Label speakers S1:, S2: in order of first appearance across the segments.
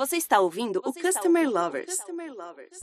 S1: Você está ouvindo Você o Customer ouvindo Lovers. Customer
S2: Lovers.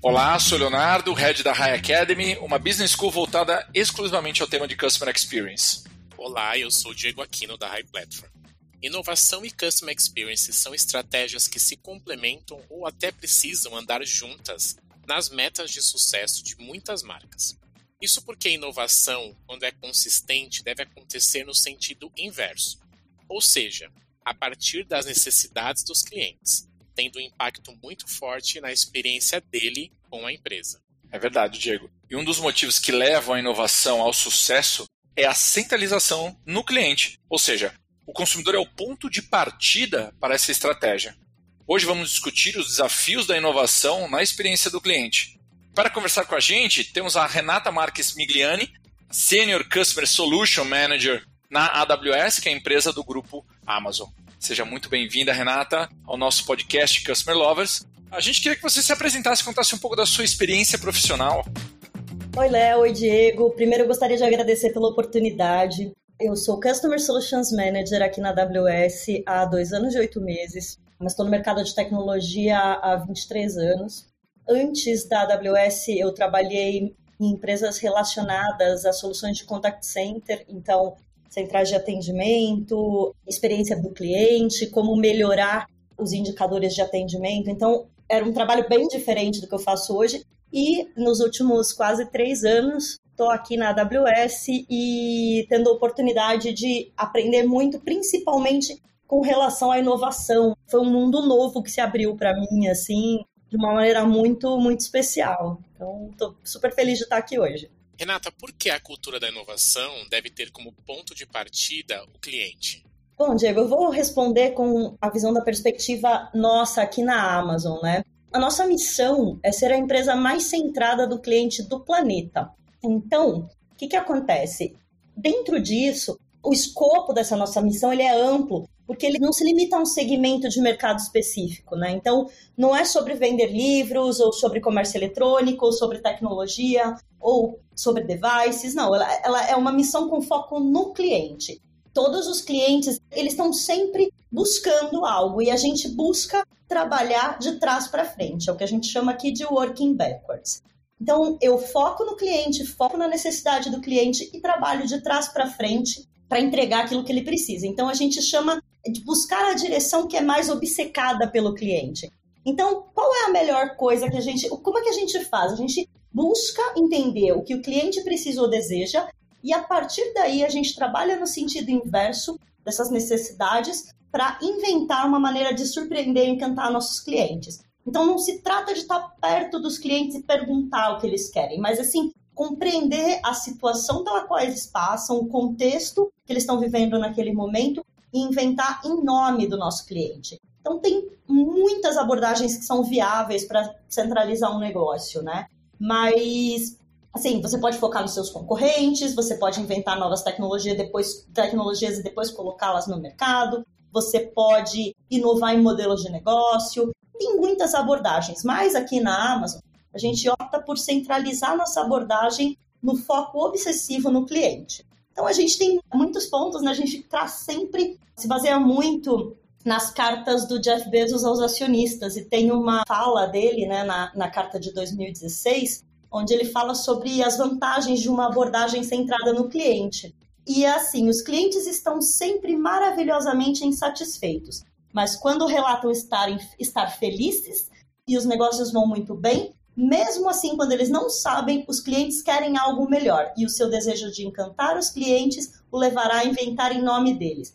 S2: Olá, sou Leonardo, head da High Academy, uma business school voltada exclusivamente ao tema de Customer Experience.
S3: Olá, eu sou Diego Aquino da High Platform. Inovação e Customer Experience são estratégias que se complementam ou até precisam andar juntas nas metas de sucesso de muitas marcas. Isso porque a inovação, quando é consistente, deve acontecer no sentido inverso, ou seja, a partir das necessidades dos clientes, tendo um impacto muito forte na experiência dele com a empresa.
S2: É verdade, Diego. E um dos motivos que levam a inovação ao sucesso é a centralização no cliente, ou seja, o consumidor é o ponto de partida para essa estratégia. Hoje vamos discutir os desafios da inovação na experiência do cliente. Para conversar com a gente, temos a Renata Marques Migliani, Senior Customer Solution Manager na AWS, que é a empresa do grupo Amazon. Seja muito bem-vinda, Renata, ao nosso podcast Customer Lovers. A gente queria que você se apresentasse e contasse um pouco da sua experiência profissional.
S4: Oi, Léo. Oi, Diego. Primeiro, eu gostaria de agradecer pela oportunidade. Eu sou Customer Solutions Manager aqui na AWS há dois anos e oito meses, mas estou no mercado de tecnologia há 23 anos. Antes da AWS, eu trabalhei em empresas relacionadas a soluções de contact center, então centrais de atendimento, experiência do cliente, como melhorar os indicadores de atendimento. Então, era um trabalho bem diferente do que eu faço hoje. E nos últimos quase três anos, estou aqui na AWS e tendo a oportunidade de aprender muito, principalmente com relação à inovação. Foi um mundo novo que se abriu para mim, assim, de uma maneira muito, muito especial. Então, estou super feliz de estar aqui hoje.
S3: Renata, por que a cultura da inovação deve ter como ponto de partida o cliente?
S4: Bom, Diego, eu vou responder com a visão da perspectiva nossa aqui na Amazon, né? A nossa missão é ser a empresa mais centrada do cliente do planeta. Então, o que, que acontece? Dentro disso, o escopo dessa nossa missão ele é amplo porque ele não se limita a um segmento de mercado específico, né? Então, não é sobre vender livros, ou sobre comércio eletrônico, ou sobre tecnologia, ou sobre devices, não, ela, ela é uma missão com foco no cliente. Todos os clientes, eles estão sempre buscando algo, e a gente busca trabalhar de trás para frente, é o que a gente chama aqui de working backwards. Então, eu foco no cliente, foco na necessidade do cliente e trabalho de trás para frente para entregar aquilo que ele precisa. Então, a gente chama de buscar a direção que é mais obcecada pelo cliente. Então, qual é a melhor coisa que a gente. Como é que a gente faz? A gente busca entender o que o cliente precisa ou deseja, e a partir daí a gente trabalha no sentido inverso dessas necessidades para inventar uma maneira de surpreender e encantar nossos clientes. Então, não se trata de estar perto dos clientes e perguntar o que eles querem, mas assim, compreender a situação pela qual eles passam, o contexto que eles estão vivendo naquele momento e inventar em nome do nosso cliente. Então, tem muitas abordagens que são viáveis para centralizar um negócio, né? Mas, assim, você pode focar nos seus concorrentes, você pode inventar novas tecnologias, depois, tecnologias e depois colocá-las no mercado, você pode inovar em modelos de negócio, tem muitas abordagens, mas aqui na Amazon, a gente opta por centralizar nossa abordagem no foco obsessivo no cliente. Então a gente tem muitos pontos, né? A gente está sempre se baseia muito nas cartas do Jeff Bezos aos acionistas e tem uma fala dele, né, na, na carta de 2016, onde ele fala sobre as vantagens de uma abordagem centrada no cliente. E é assim, os clientes estão sempre maravilhosamente insatisfeitos, mas quando relatam estar, estar felizes e os negócios vão muito bem, mesmo assim, quando eles não sabem, os clientes querem algo melhor e o seu desejo de encantar os clientes o levará a inventar em nome deles.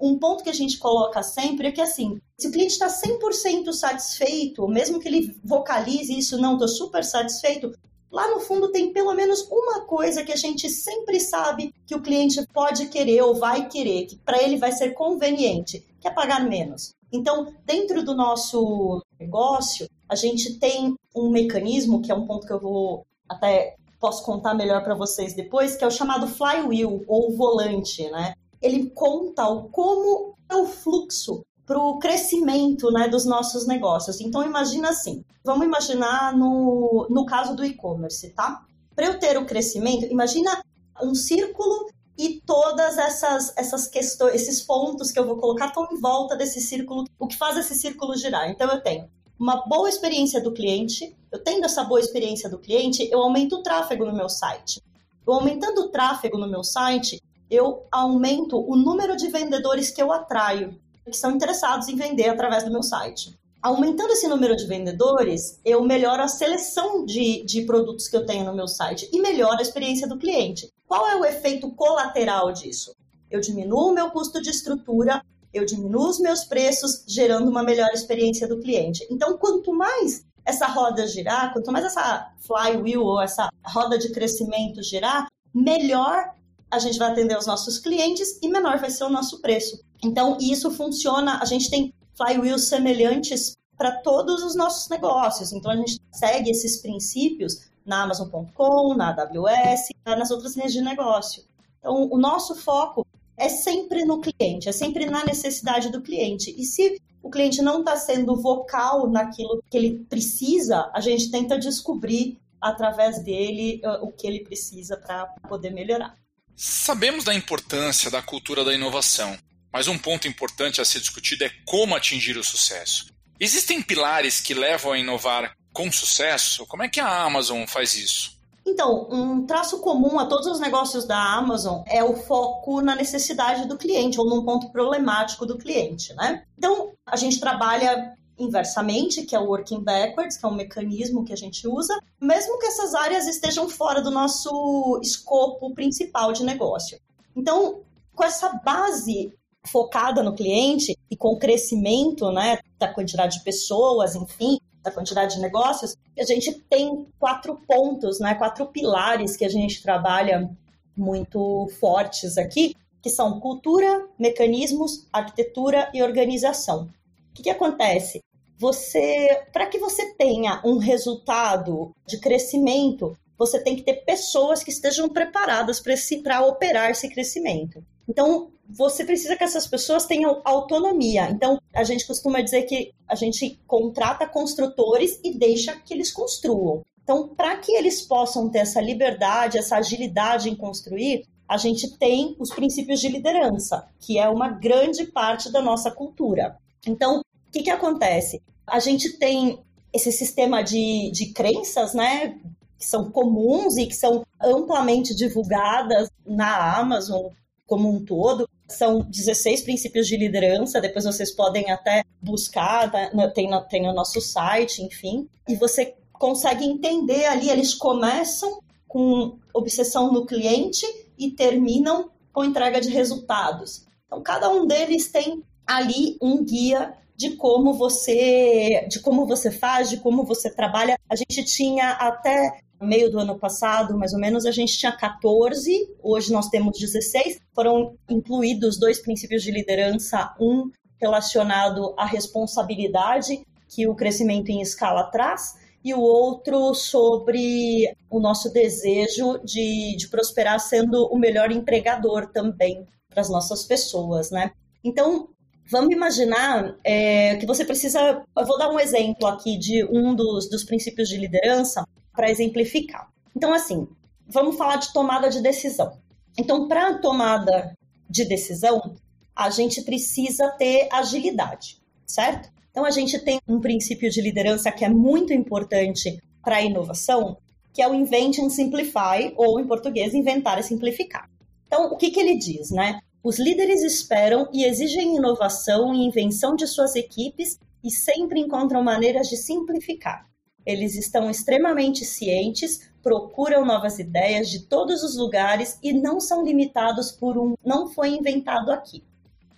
S4: Um ponto que a gente coloca sempre é que, assim, se o cliente está 100% satisfeito, mesmo que ele vocalize isso, não, estou super satisfeito, lá no fundo tem pelo menos uma coisa que a gente sempre sabe que o cliente pode querer ou vai querer, que para ele vai ser conveniente, que é pagar menos. Então, dentro do nosso negócio, a gente tem um mecanismo, que é um ponto que eu vou até posso contar melhor para vocês depois, que é o chamado flywheel ou volante, né? Ele conta o como é o fluxo para o crescimento né, dos nossos negócios. Então, imagina assim: vamos imaginar no, no caso do e-commerce, tá? Para eu ter o crescimento, imagina um círculo e todas essas, essas questões, esses pontos que eu vou colocar estão em volta desse círculo, o que faz esse círculo girar. Então eu tenho uma boa experiência do cliente, eu tendo essa boa experiência do cliente, eu aumento o tráfego no meu site. Eu aumentando o tráfego no meu site, eu aumento o número de vendedores que eu atraio, que são interessados em vender através do meu site. Aumentando esse número de vendedores, eu melhoro a seleção de, de produtos que eu tenho no meu site e melhoro a experiência do cliente. Qual é o efeito colateral disso? Eu diminuo o meu custo de estrutura, eu diminuo os meus preços, gerando uma melhor experiência do cliente. Então, quanto mais essa roda girar, quanto mais essa flywheel ou essa roda de crescimento girar, melhor a gente vai atender os nossos clientes e menor vai ser o nosso preço. Então, isso funciona, a gente tem flywheels semelhantes para todos os nossos negócios. Então, a gente segue esses princípios na Amazon.com, na AWS, nas outras linhas de negócio. Então, o nosso foco é sempre no cliente, é sempre na necessidade do cliente. E se o cliente não está sendo vocal naquilo que ele precisa, a gente tenta descobrir através dele uh, o que ele precisa para poder melhorar.
S2: Sabemos da importância da cultura da inovação, mas um ponto importante a ser discutido é como atingir o sucesso. Existem pilares que levam a inovar com sucesso? Como é que a Amazon faz isso?
S4: Então, um traço comum a todos os negócios da Amazon é o foco na necessidade do cliente ou num ponto problemático do cliente, né? Então, a gente trabalha inversamente, que é o working backwards, que é um mecanismo que a gente usa, mesmo que essas áreas estejam fora do nosso escopo principal de negócio. Então, com essa base focada no cliente e com o crescimento né, da quantidade de pessoas, enfim, da quantidade de negócios, a gente tem quatro pontos, né, quatro pilares que a gente trabalha muito fortes aqui, que são cultura, mecanismos, arquitetura e organização. O que, que acontece? Você, para que você tenha um resultado de crescimento, você tem que ter pessoas que estejam preparadas para operar esse crescimento. Então, você precisa que essas pessoas tenham autonomia. Então, a gente costuma dizer que a gente contrata construtores e deixa que eles construam. Então, para que eles possam ter essa liberdade, essa agilidade em construir, a gente tem os princípios de liderança, que é uma grande parte da nossa cultura. Então, o que, que acontece? A gente tem esse sistema de, de crenças, né? Que são comuns e que são amplamente divulgadas na Amazon, como um todo. São 16 princípios de liderança, depois vocês podem até buscar, tá? tem, no, tem no nosso site, enfim. E você consegue entender ali, eles começam com obsessão no cliente e terminam com entrega de resultados. Então, cada um deles tem ali um guia de como você de como você faz, de como você trabalha. A gente tinha até meio do ano passado, mais ou menos, a gente tinha 14, hoje nós temos 16. Foram incluídos dois princípios de liderança, um relacionado à responsabilidade que o crescimento em escala traz, e o outro sobre o nosso desejo de, de prosperar sendo o melhor empregador também para as nossas pessoas, né? Então, vamos imaginar é, que você precisa. Eu vou dar um exemplo aqui de um dos, dos princípios de liderança para exemplificar. Então, assim, vamos falar de tomada de decisão. Então, para tomada de decisão, a gente precisa ter agilidade, certo? Então, a gente tem um princípio de liderança que é muito importante para a inovação, que é o Invent and Simplify, ou em português, inventar e simplificar. Então, o que, que ele diz, né? Os líderes esperam e exigem inovação e invenção de suas equipes e sempre encontram maneiras de simplificar. Eles estão extremamente cientes, procuram novas ideias de todos os lugares e não são limitados por um não foi inventado aqui.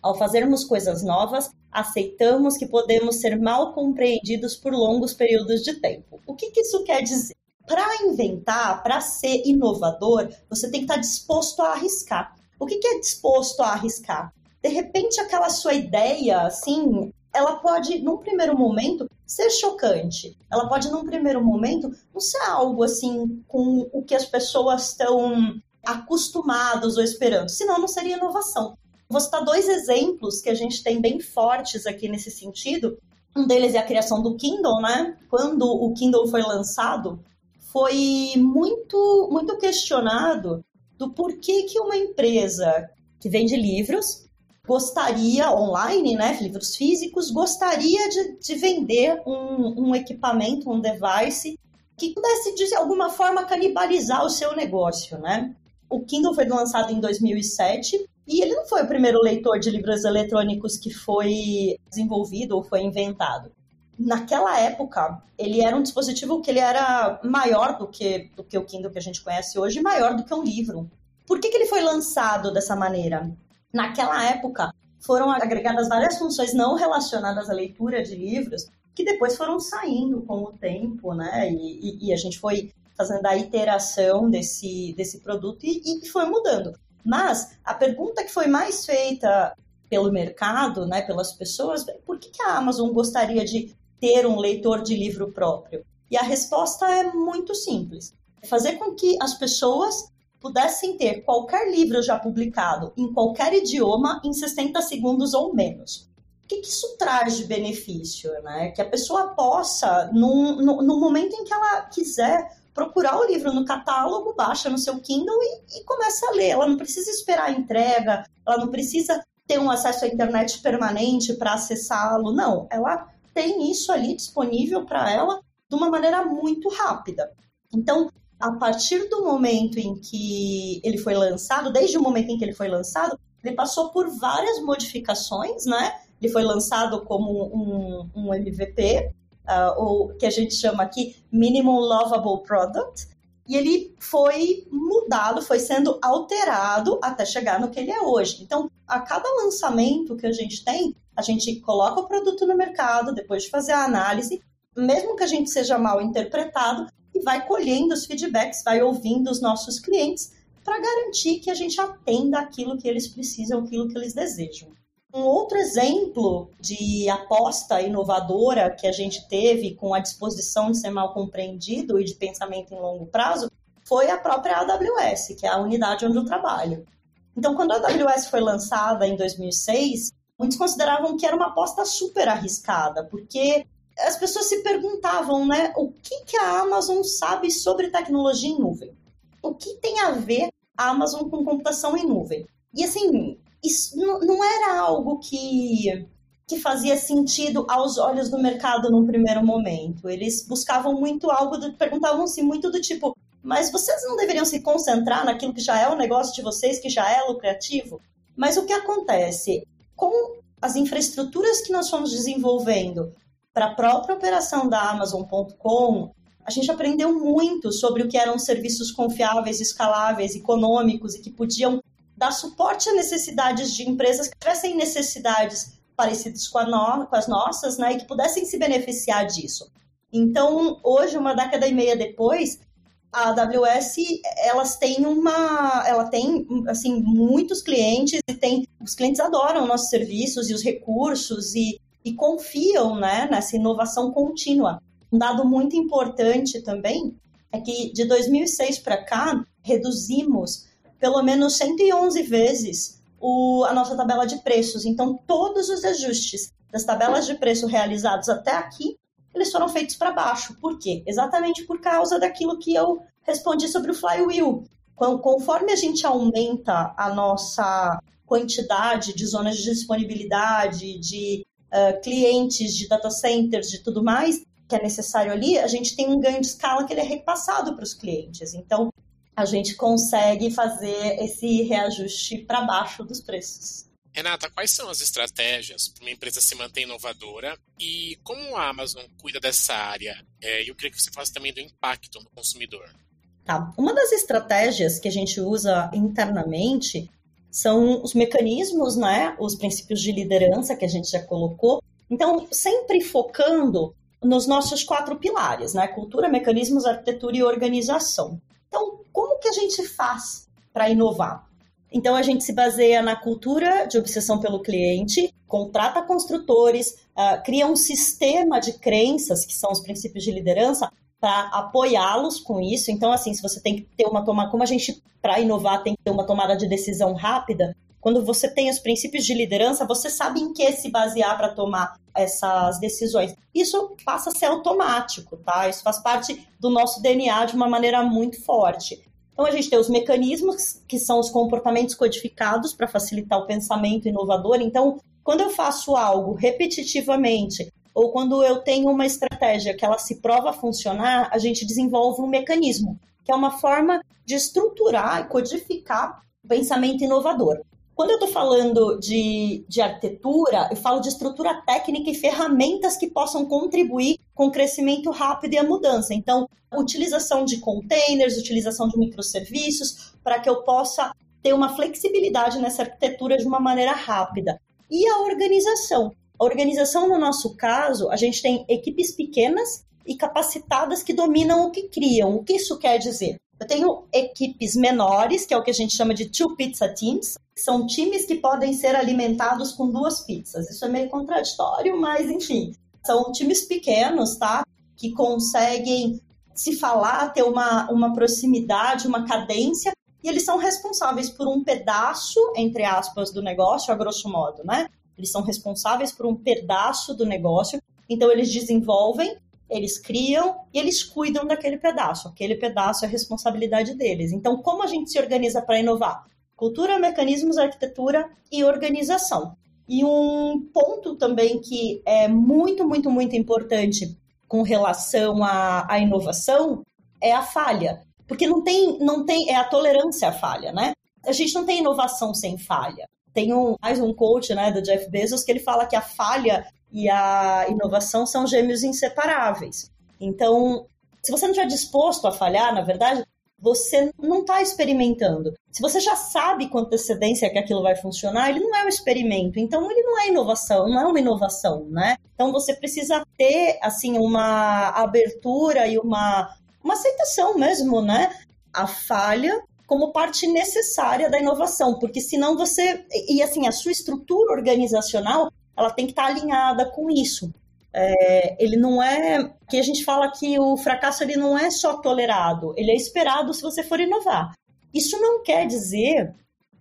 S4: Ao fazermos coisas novas, aceitamos que podemos ser mal compreendidos por longos períodos de tempo. O que, que isso quer dizer? Para inventar, para ser inovador, você tem que estar disposto a arriscar. O que, que é disposto a arriscar? De repente, aquela sua ideia, assim, ela pode, num primeiro momento, ser chocante. Ela pode, num primeiro momento, não ser algo assim com o que as pessoas estão acostumadas ou esperando, senão não seria inovação. Vou citar dois exemplos que a gente tem bem fortes aqui nesse sentido. Um deles é a criação do Kindle, né? Quando o Kindle foi lançado, foi muito, muito questionado do porquê que uma empresa que vende livros gostaria, online, né, livros físicos, gostaria de, de vender um, um equipamento, um device que pudesse, de alguma forma, canibalizar o seu negócio, né? O Kindle foi lançado em 2007 e ele não foi o primeiro leitor de livros eletrônicos que foi desenvolvido ou foi inventado. Naquela época, ele era um dispositivo que ele era maior do que, do que o Kindle que a gente conhece hoje, maior do que um livro. Por que, que ele foi lançado dessa maneira? Naquela época, foram agregadas várias funções não relacionadas à leitura de livros, que depois foram saindo com o tempo, né? E, e, e a gente foi fazendo a iteração desse, desse produto e, e, foi mudando. Mas a pergunta que foi mais feita pelo mercado, né, pelas pessoas, por que, que a Amazon gostaria de ter um leitor de livro próprio? E a resposta é muito simples: fazer com que as pessoas pudessem ter qualquer livro já publicado em qualquer idioma em 60 segundos ou menos. O que, isso traz de benefício? Né? Que a pessoa possa, num, no, no momento em que ela quiser, procurar o livro no catálogo, baixa no seu Kindle e, e começa a ler. Ela não precisa esperar a entrega, ela não precisa ter um acesso à internet permanente para acessá-lo. Não, ela tem isso ali disponível para ela de uma maneira muito rápida. Então, a partir do momento em que ele foi lançado, desde o momento em que ele foi lançado, ele passou por várias modificações, né? Ele foi lançado como um, um MVP, uh, ou que a gente chama aqui Minimum Lovable Product, e ele foi mudado, foi sendo alterado até chegar no que ele é hoje. Então, a cada lançamento que a gente tem, a gente coloca o produto no mercado, depois de fazer a análise, mesmo que a gente seja mal interpretado, e vai colhendo os feedbacks, vai ouvindo os nossos clientes para garantir que a gente atenda aquilo que eles precisam, aquilo que eles desejam. Um outro exemplo de aposta inovadora que a gente teve com a disposição de ser mal compreendido e de pensamento em longo prazo foi a própria AWS, que é a unidade onde eu trabalho. Então, quando a AWS foi lançada em 2006, muitos consideravam que era uma aposta super arriscada, porque as pessoas se perguntavam, né, o que, que a Amazon sabe sobre tecnologia em nuvem? O que tem a ver a Amazon com computação em nuvem? E assim, isso não era algo que, que fazia sentido aos olhos do mercado num primeiro momento. Eles buscavam muito algo, perguntavam-se muito do tipo, mas vocês não deveriam se concentrar naquilo que já é o negócio de vocês, que já é lucrativo? Mas o que acontece? Com as infraestruturas que nós fomos desenvolvendo para a própria operação da Amazon.com, a gente aprendeu muito sobre o que eram serviços confiáveis, escaláveis, econômicos e que podiam dar suporte a necessidades de empresas que tivessem necessidades parecidas com, no, com as nossas, né, e que pudessem se beneficiar disso. Então, hoje, uma década e meia depois, a AWS elas têm uma ela tem assim muitos clientes e tem os clientes adoram nossos serviços e os recursos e e confiam né, nessa inovação contínua. Um dado muito importante também é que de 2006 para cá, reduzimos pelo menos 111 vezes o, a nossa tabela de preços. Então, todos os ajustes das tabelas de preço realizados até aqui, eles foram feitos para baixo. Por quê? Exatamente por causa daquilo que eu respondi sobre o flywheel. Conforme a gente aumenta a nossa quantidade de zonas de disponibilidade, de uh, clientes de data centers, de tudo mais, que é necessário ali, a gente tem um ganho de escala que ele é repassado para os clientes. Então, a gente consegue fazer esse reajuste para baixo dos preços.
S3: Renata, quais são as estratégias para uma empresa se manter inovadora e como a Amazon cuida dessa área? É, eu queria que você falasse também do impacto no consumidor.
S4: Tá. Uma das estratégias que a gente usa internamente são os mecanismos, né, os princípios de liderança que a gente já colocou. Então, sempre focando nos nossos quatro pilares, né, cultura, mecanismos, arquitetura e organização. Então, como que a gente faz para inovar? Então, a gente se baseia na cultura de obsessão pelo cliente, contrata construtores, uh, cria um sistema de crenças, que são os princípios de liderança, para apoiá-los com isso. Então, assim, se você tem que ter uma tomada, como a gente, para inovar, tem que ter uma tomada de decisão rápida, quando você tem os princípios de liderança, você sabe em que se basear para tomar essas decisões. Isso passa a ser automático, tá? Isso faz parte do nosso DNA de uma maneira muito forte. Então a gente tem os mecanismos, que são os comportamentos codificados para facilitar o pensamento inovador. Então, quando eu faço algo repetitivamente, ou quando eu tenho uma estratégia que ela se prova funcionar, a gente desenvolve um mecanismo, que é uma forma de estruturar e codificar o pensamento inovador. Quando eu estou falando de, de arquitetura, eu falo de estrutura técnica e ferramentas que possam contribuir com o crescimento rápido e a mudança. Então, utilização de containers, utilização de microserviços, para que eu possa ter uma flexibilidade nessa arquitetura de uma maneira rápida. E a organização. A organização, no nosso caso, a gente tem equipes pequenas e capacitadas que dominam o que criam. O que isso quer dizer? Eu tenho equipes menores, que é o que a gente chama de two pizza teams, são times que podem ser alimentados com duas pizzas. Isso é meio contraditório, mas enfim, são times pequenos, tá? Que conseguem se falar, ter uma, uma proximidade, uma cadência, e eles são responsáveis por um pedaço, entre aspas, do negócio, a grosso modo, né? Eles são responsáveis por um pedaço do negócio, então eles desenvolvem, eles criam e eles cuidam daquele pedaço. Aquele pedaço é responsabilidade deles. Então, como a gente se organiza para inovar? Cultura, mecanismos, arquitetura e organização. E um ponto também que é muito, muito, muito importante com relação à, à inovação é a falha. Porque não tem, não tem, é a tolerância à falha, né? A gente não tem inovação sem falha. Tem um, mais um coach, né, do Jeff Bezos, que ele fala que a falha e a inovação são gêmeos inseparáveis. Então, se você não estiver disposto a falhar, na verdade, você não está experimentando. Se você já sabe com antecedência que aquilo vai funcionar, ele não é um experimento. Então, ele não é inovação, não é uma inovação, né? Então, você precisa ter, assim, uma abertura e uma, uma aceitação mesmo, né? A falha como parte necessária da inovação, porque senão você... E, assim, a sua estrutura organizacional, ela tem que estar alinhada com isso. É, ele não é que a gente fala que o fracasso ele não é só tolerado, ele é esperado se você for inovar. Isso não quer dizer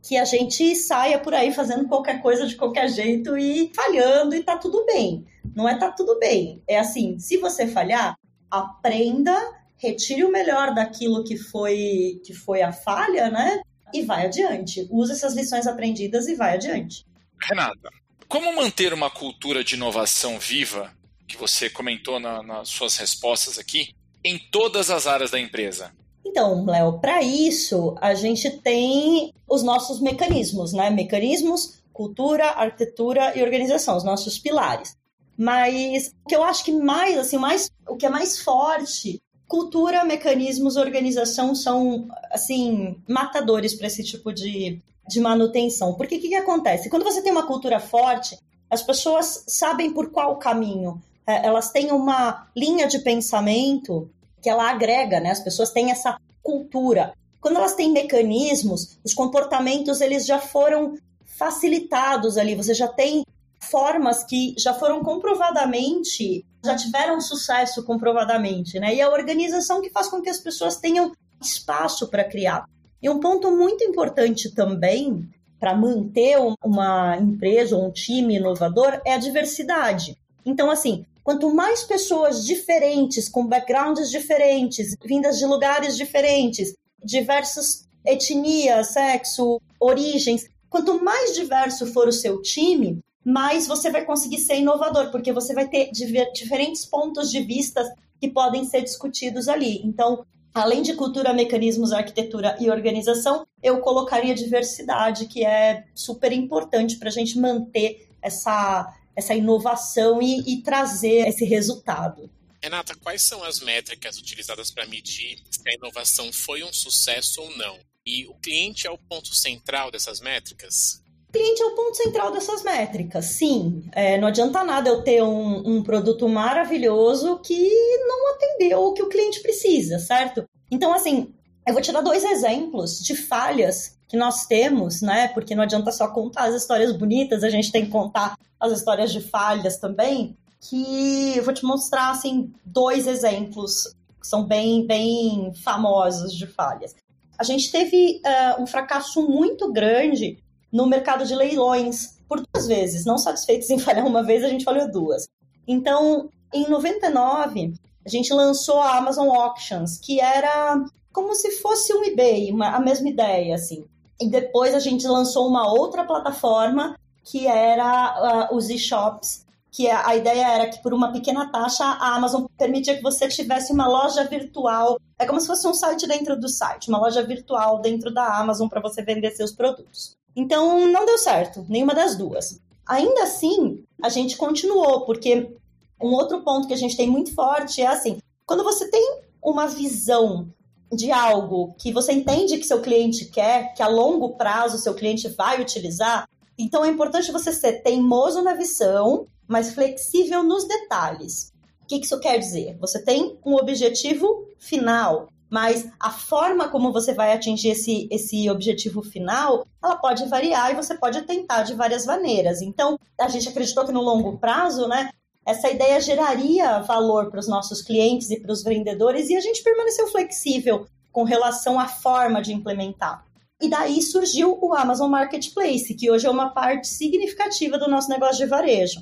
S4: que a gente saia por aí fazendo qualquer coisa de qualquer jeito e falhando e tá tudo bem. Não é tá tudo bem. É assim, se você falhar, aprenda, retire o melhor daquilo que foi que foi a falha, né? E vai adiante. Use essas lições aprendidas e vai adiante.
S2: Renata, como manter uma cultura de inovação viva que você comentou na, nas suas respostas aqui, em todas as áreas da empresa?
S4: Então, Léo, para isso a gente tem os nossos mecanismos, né? Mecanismos, cultura, arquitetura e organização, os nossos pilares. Mas o que eu acho que mais, assim, mais, o que é mais forte, cultura, mecanismos, organização são, assim, matadores para esse tipo de, de manutenção. Porque o que, que acontece? Quando você tem uma cultura forte, as pessoas sabem por qual caminho é, elas têm uma linha de pensamento que ela agrega, né? As pessoas têm essa cultura. Quando elas têm mecanismos, os comportamentos eles já foram facilitados ali. Você já tem formas que já foram comprovadamente, já tiveram sucesso comprovadamente, né? E a organização que faz com que as pessoas tenham espaço para criar. E um ponto muito importante também para manter uma empresa ou um time inovador é a diversidade. Então, assim, Quanto mais pessoas diferentes, com backgrounds diferentes, vindas de lugares diferentes, diversas etnias, sexo, origens, quanto mais diverso for o seu time, mais você vai conseguir ser inovador, porque você vai ter diferentes pontos de vista que podem ser discutidos ali. Então, além de cultura, mecanismos, arquitetura e organização, eu colocaria diversidade, que é super importante para a gente manter essa essa inovação e, e trazer esse resultado.
S3: Renata, quais são as métricas utilizadas para medir se a inovação foi um sucesso ou não? E o cliente é o ponto central dessas métricas?
S4: Cliente é o ponto central dessas métricas, sim. É, não adianta nada eu ter um, um produto maravilhoso que não atendeu o que o cliente precisa, certo? Então, assim, eu vou te dar dois exemplos de falhas que nós temos, né? Porque não adianta só contar as histórias bonitas, a gente tem que contar as histórias de falhas também. Que eu vou te mostrar assim dois exemplos que são bem, bem famosos de falhas. A gente teve uh, um fracasso muito grande no mercado de leilões por duas vezes. Não satisfeitos em falhar uma vez, a gente falhou duas. Então, em 99, a gente lançou a Amazon Auctions, que era como se fosse um eBay, uma, a mesma ideia, assim. E depois a gente lançou uma outra plataforma que era uh, os e-shops, que a, a ideia era que por uma pequena taxa a Amazon permitia que você tivesse uma loja virtual. É como se fosse um site dentro do site, uma loja virtual dentro da Amazon para você vender seus produtos. Então não deu certo, nenhuma das duas. Ainda assim, a gente continuou, porque um outro ponto que a gente tem muito forte é assim: quando você tem uma visão de algo que você entende que seu cliente quer, que a longo prazo seu cliente vai utilizar, então é importante você ser teimoso na visão, mas flexível nos detalhes. O que isso quer dizer? Você tem um objetivo final, mas a forma como você vai atingir esse, esse objetivo final, ela pode variar e você pode tentar de várias maneiras. Então, a gente acreditou que no longo prazo, né, essa ideia geraria valor para os nossos clientes e para os vendedores e a gente permaneceu flexível com relação à forma de implementar. E daí surgiu o Amazon Marketplace, que hoje é uma parte significativa do nosso negócio de varejo.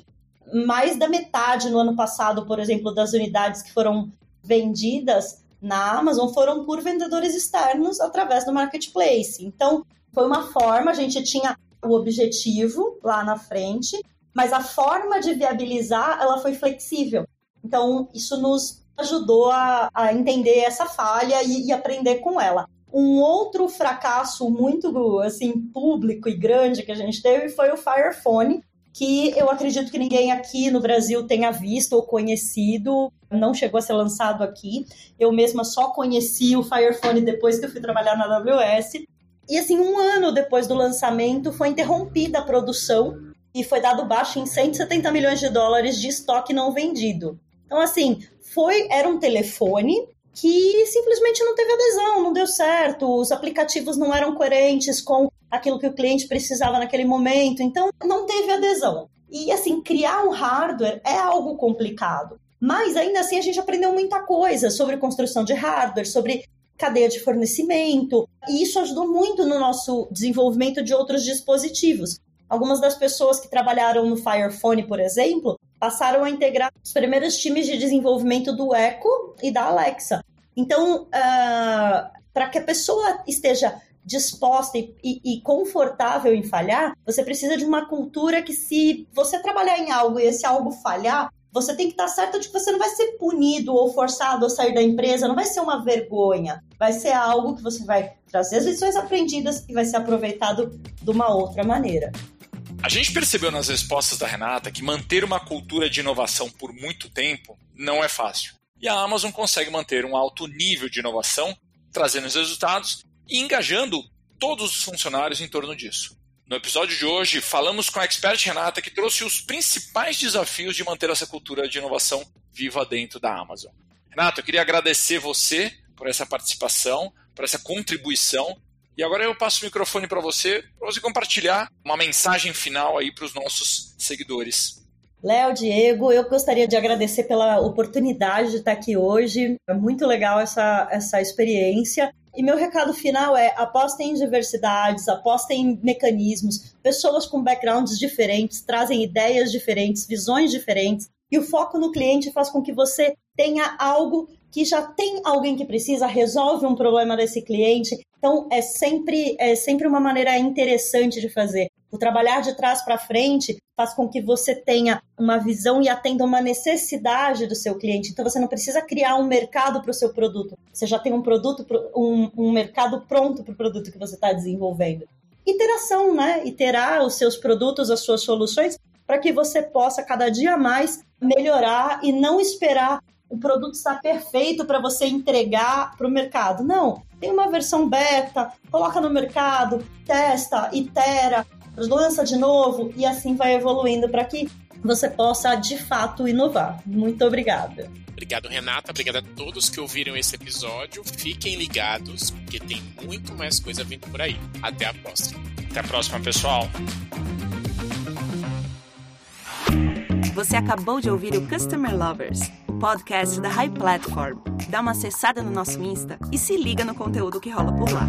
S4: Mais da metade no ano passado, por exemplo, das unidades que foram vendidas na Amazon foram por vendedores externos através do Marketplace. Então, foi uma forma, a gente tinha o objetivo lá na frente, mas a forma de viabilizar ela foi flexível. Então, isso nos ajudou a, a entender essa falha e, e, aprender com ela. Um outro fracasso muito assim público e grande que a gente teve foi o Fire Phone, que eu acredito que ninguém aqui no Brasil tenha visto ou conhecido, não chegou a ser lançado aqui. Eu mesma só conheci o Fire Phone depois que eu fui trabalhar na AWS. E assim, um ano depois do lançamento, foi interrompida a produção e foi dado baixo em 170 milhões de dólares de estoque não vendido. Então, assim, foi era um telefone que simplesmente não teve adesão, não deu certo, os aplicativos não eram coerentes com aquilo que o cliente precisava naquele momento, então não teve adesão. E assim, criar um hardware é algo complicado. Mas ainda assim a gente aprendeu muita coisa sobre construção de hardware, sobre cadeia de fornecimento, e isso ajudou muito no nosso desenvolvimento de outros dispositivos. Algumas das pessoas que trabalharam no Fire Phone, por exemplo, passaram a integrar os primeiros times de desenvolvimento do Echo e da Alexa. Então, uh, para que a pessoa esteja disposta e, e, e, confortável em falhar, você precisa de uma cultura que, se você trabalhar em algo e esse algo falhar, você tem que estar certo de que você não vai ser punido ou forçado a sair da empresa, não vai ser uma vergonha, vai ser algo que você vai trazer as lições aprendidas e vai ser aproveitado de uma outra maneira.
S2: A gente percebeu nas respostas da Renata que manter uma cultura de inovação por muito tempo não é fácil. E a Amazon consegue manter um alto nível de inovação, trazendo os resultados e engajando todos os funcionários em torno disso. No episódio de hoje, falamos com a expert Renata que trouxe os principais desafios de manter essa cultura de inovação viva dentro da Amazon. Renata, eu queria agradecer você por essa participação, por essa contribuição e agora eu passo o microfone para você, para você compartilhar uma mensagem final aí para os nossos seguidores.
S4: Léo, Diego, eu gostaria de agradecer pela oportunidade de estar aqui hoje. É muito legal essa, essa experiência. E meu recado final é: apostem em diversidades, apostem em mecanismos. Pessoas com backgrounds diferentes trazem ideias diferentes, visões diferentes. E o foco no cliente faz com que você tenha algo que já tem alguém que precisa, resolve um problema desse cliente. Então, é sempre, é sempre uma maneira interessante de fazer. O trabalhar de trás para frente faz com que você tenha uma visão e atenda uma necessidade do seu cliente. Então, você não precisa criar um mercado para o seu produto. Você já tem um produto, um, um mercado pronto para o produto que você está desenvolvendo. Iteração, né? Iterar os seus produtos, as suas soluções, para que você possa cada dia mais melhorar e não esperar o produto está perfeito para você entregar para o mercado. Não, tem uma versão beta, coloca no mercado, testa, itera, lança de novo e assim vai evoluindo para que você possa de fato inovar. Muito obrigada.
S3: Obrigado, Renata. Obrigado a todos que ouviram esse episódio. Fiquem ligados, porque tem muito mais coisa vindo por aí. Até a próxima.
S2: Até a próxima, pessoal.
S1: Você acabou de ouvir o Customer Lovers podcast da High Platform. Dá uma acessada no nosso Insta e se liga no conteúdo que rola por lá.